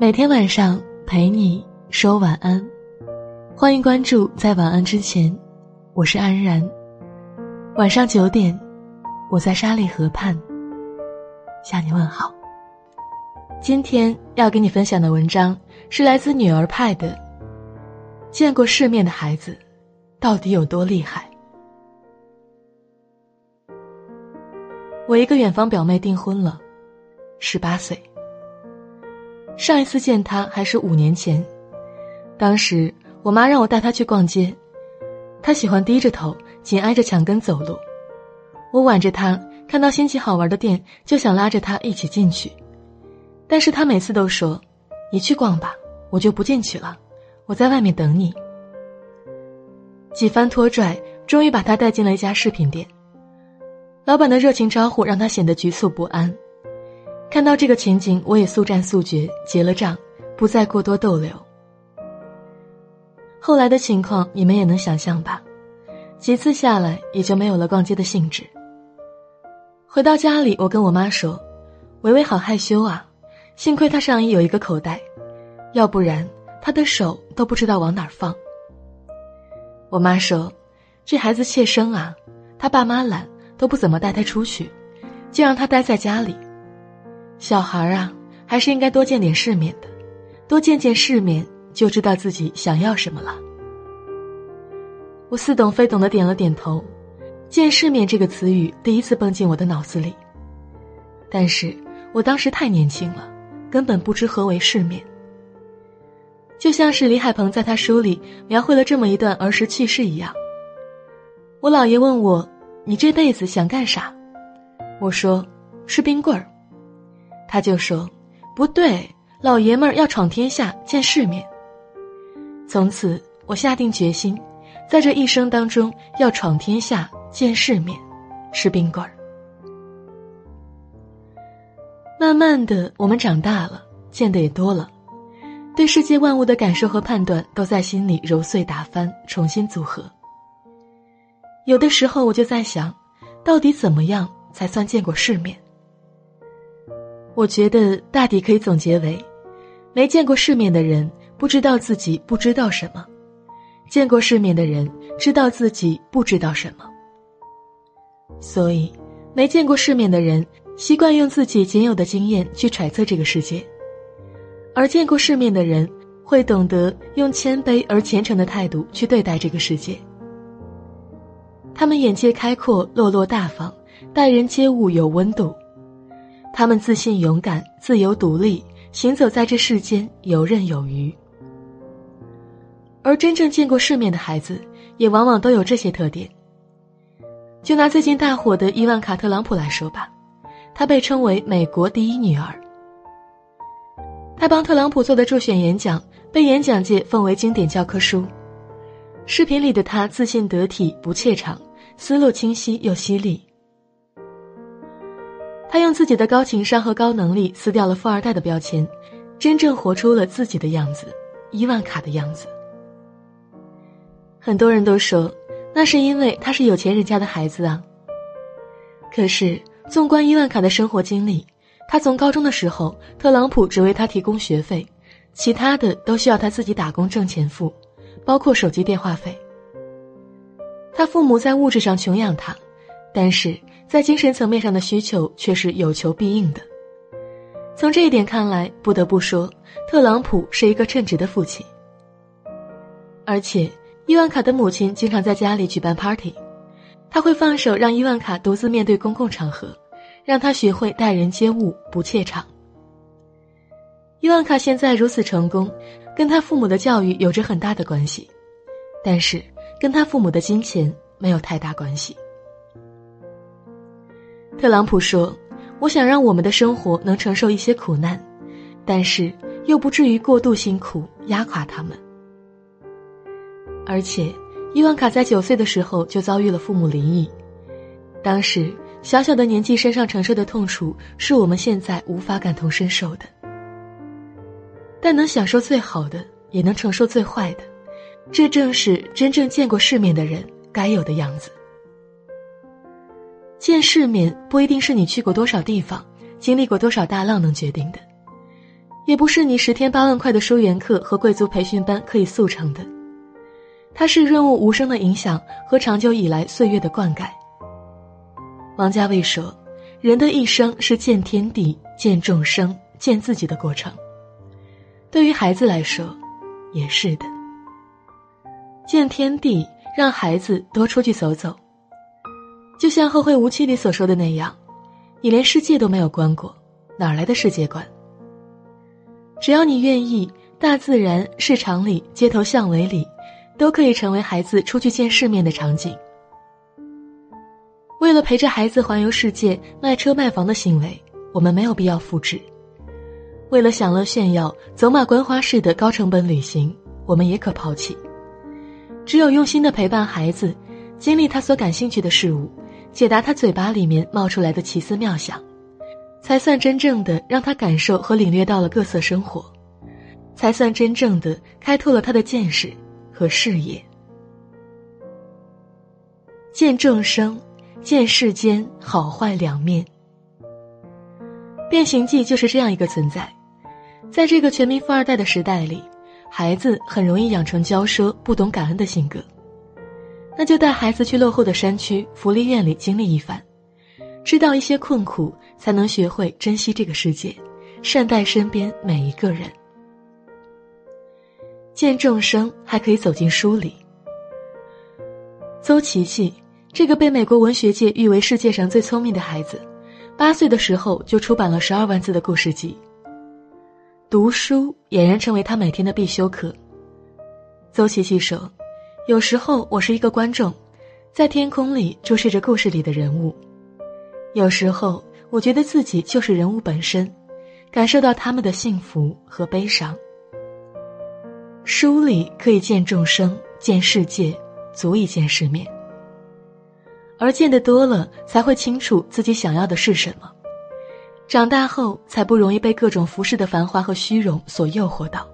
每天晚上陪你说晚安，欢迎关注。在晚安之前，我是安然。晚上九点，我在沙砾河畔向你问好。今天要给你分享的文章是来自女儿派的。见过世面的孩子，到底有多厉害？我一个远方表妹订婚了，十八岁。上一次见他还是五年前，当时我妈让我带她去逛街，她喜欢低着头，紧挨着墙根走路。我挽着她，看到新奇好玩的店，就想拉着她一起进去，但是她每次都说：“你去逛吧，我就不进去了，我在外面等你。”几番拖拽，终于把她带进了一家饰品店。老板的热情招呼让她显得局促不安。看到这个情景，我也速战速决，结了账，不再过多逗留。后来的情况你们也能想象吧，几次下来也就没有了逛街的兴致。回到家里，我跟我妈说：“维维好害羞啊，幸亏她上衣有一个口袋，要不然她的手都不知道往哪儿放。”我妈说：“这孩子怯生啊，他爸妈懒，都不怎么带他出去，就让他待在家里。”小孩啊，还是应该多见点世面的，多见见世面，就知道自己想要什么了。我似懂非懂的点了点头，“见世面”这个词语第一次蹦进我的脑子里。但是我当时太年轻了，根本不知何为世面。就像是李海鹏在他书里描绘了这么一段儿时趣事一样。我姥爷问我：“你这辈子想干啥？”我说：“吃冰棍儿。”他就说：“不对，老爷们儿要闯天下，见世面。”从此，我下定决心，在这一生当中要闯天下，见世面，吃冰棍儿。慢慢的，我们长大了，见的也多了，对世界万物的感受和判断都在心里揉碎打翻，重新组合。有的时候，我就在想，到底怎么样才算见过世面？我觉得大抵可以总结为：没见过世面的人不知道自己不知道什么，见过世面的人知道自己不知道什么。所以，没见过世面的人习惯用自己仅有的经验去揣测这个世界，而见过世面的人会懂得用谦卑而虔诚的态度去对待这个世界。他们眼界开阔，落落大方，待人接物有温度。他们自信、勇敢、自由、独立，行走在这世间游刃有余。而真正见过世面的孩子，也往往都有这些特点。就拿最近大火的伊万卡·特朗普来说吧，她被称为美国第一女儿。她帮特朗普做的助选演讲被演讲界奉为经典教科书。视频里的她自信得体，不怯场，思路清晰又犀利。他用自己的高情商和高能力撕掉了富二代的标签，真正活出了自己的样子，伊万卡的样子。很多人都说，那是因为他是有钱人家的孩子啊。可是，纵观伊万卡的生活经历，他从高中的时候，特朗普只为他提供学费，其他的都需要他自己打工挣钱付，包括手机电话费。他父母在物质上穷养他，但是。在精神层面上的需求却是有求必应的。从这一点看来，不得不说，特朗普是一个称职的父亲。而且，伊万卡的母亲经常在家里举办 party，他会放手让伊万卡独自面对公共场合，让他学会待人接物，不怯场。伊万卡现在如此成功，跟他父母的教育有着很大的关系，但是跟他父母的金钱没有太大关系。特朗普说：“我想让我们的生活能承受一些苦难，但是又不至于过度辛苦压垮他们。”而且，伊万卡在九岁的时候就遭遇了父母离异，当时小小的年纪身上承受的痛楚是我们现在无法感同身受的。但能享受最好的，也能承受最坏的，这正是真正见过世面的人该有的样子。见世面不一定是你去过多少地方，经历过多少大浪能决定的，也不是你十天八万块的书园课和贵族培训班可以速成的。它是润物无声的影响和长久以来岁月的灌溉。王家卫说：“人的一生是见天地、见众生、见自己的过程。”对于孩子来说，也是的。见天地，让孩子多出去走走。就像《后会无期》里所说的那样，你连世界都没有观过，哪来的世界观？只要你愿意，大自然、市场里、街头巷尾里，都可以成为孩子出去见世面的场景。为了陪着孩子环游世界、卖车卖房的行为，我们没有必要复制。为了享乐炫耀、走马观花式的高成本旅行，我们也可抛弃。只有用心的陪伴孩子，经历他所感兴趣的事物，解答他嘴巴里面冒出来的奇思妙想，才算真正的让他感受和领略到了各色生活，才算真正的开拓了他的见识和视野。见众生，见世间好坏两面。变形记就是这样一个存在。在这个全民富二代的时代里，孩子很容易养成骄奢、不懂感恩的性格。那就带孩子去落后的山区福利院里经历一番，知道一些困苦，才能学会珍惜这个世界，善待身边每一个人。见众生，还可以走进书里。邹琪琪，这个被美国文学界誉为世界上最聪明的孩子，八岁的时候就出版了十二万字的故事集。读书俨然成为他每天的必修课。邹琪琪说：“有时候我是一个观众，在天空里注视着故事里的人物；有时候我觉得自己就是人物本身，感受到他们的幸福和悲伤。书里可以见众生，见世界，足以见世面。而见得多了，才会清楚自己想要的是什么。”长大后才不容易被各种浮世的繁华和虚荣所诱惑到。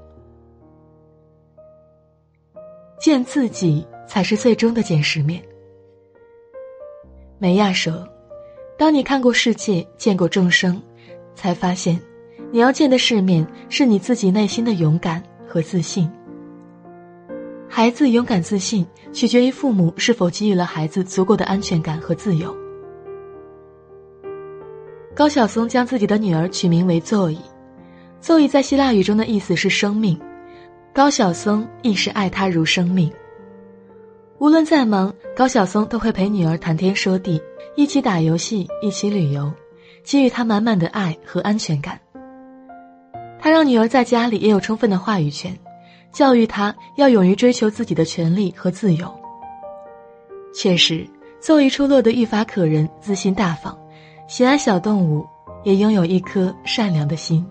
见自己才是最终的见世面。梅亚说：“当你看过世界，见过众生，才发现，你要见的世面是你自己内心的勇敢和自信。孩子勇敢自信，取决于父母是否给予了孩子足够的安全感和自由。”高晓松将自己的女儿取名为 Zoe，Zoe 在希腊语中的意思是生命，高晓松亦是爱她如生命。无论再忙，高晓松都会陪女儿谈天说地，一起打游戏，一起旅游，给予她满满的爱和安全感。他让女儿在家里也有充分的话语权，教育她要勇于追求自己的权利和自由。确实，Zoe 出落得愈发可人，自信大方。喜爱小动物，也拥有一颗善良的心。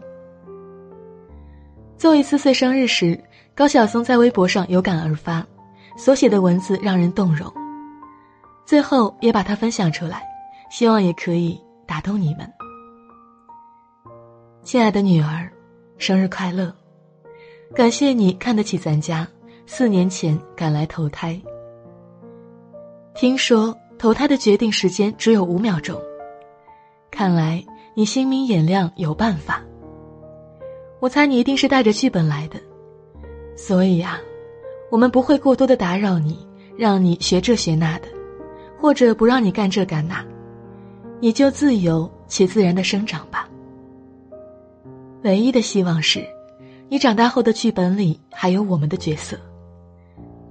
做一四岁生日时，高晓松在微博上有感而发，所写的文字让人动容。最后也把它分享出来，希望也可以打动你们。亲爱的女儿，生日快乐！感谢你看得起咱家，四年前赶来投胎。听说投胎的决定时间只有五秒钟。看来你心明眼亮，有办法。我猜你一定是带着剧本来的，所以呀，我们不会过多的打扰你，让你学这学那的，或者不让你干这干那，你就自由且自然的生长吧。唯一的希望是，你长大后的剧本里还有我们的角色，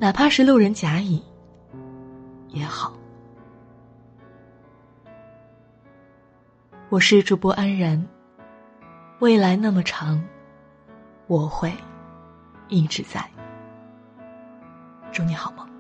哪怕是路人甲乙也好。我是主播安然。未来那么长，我会一直在。祝你好梦。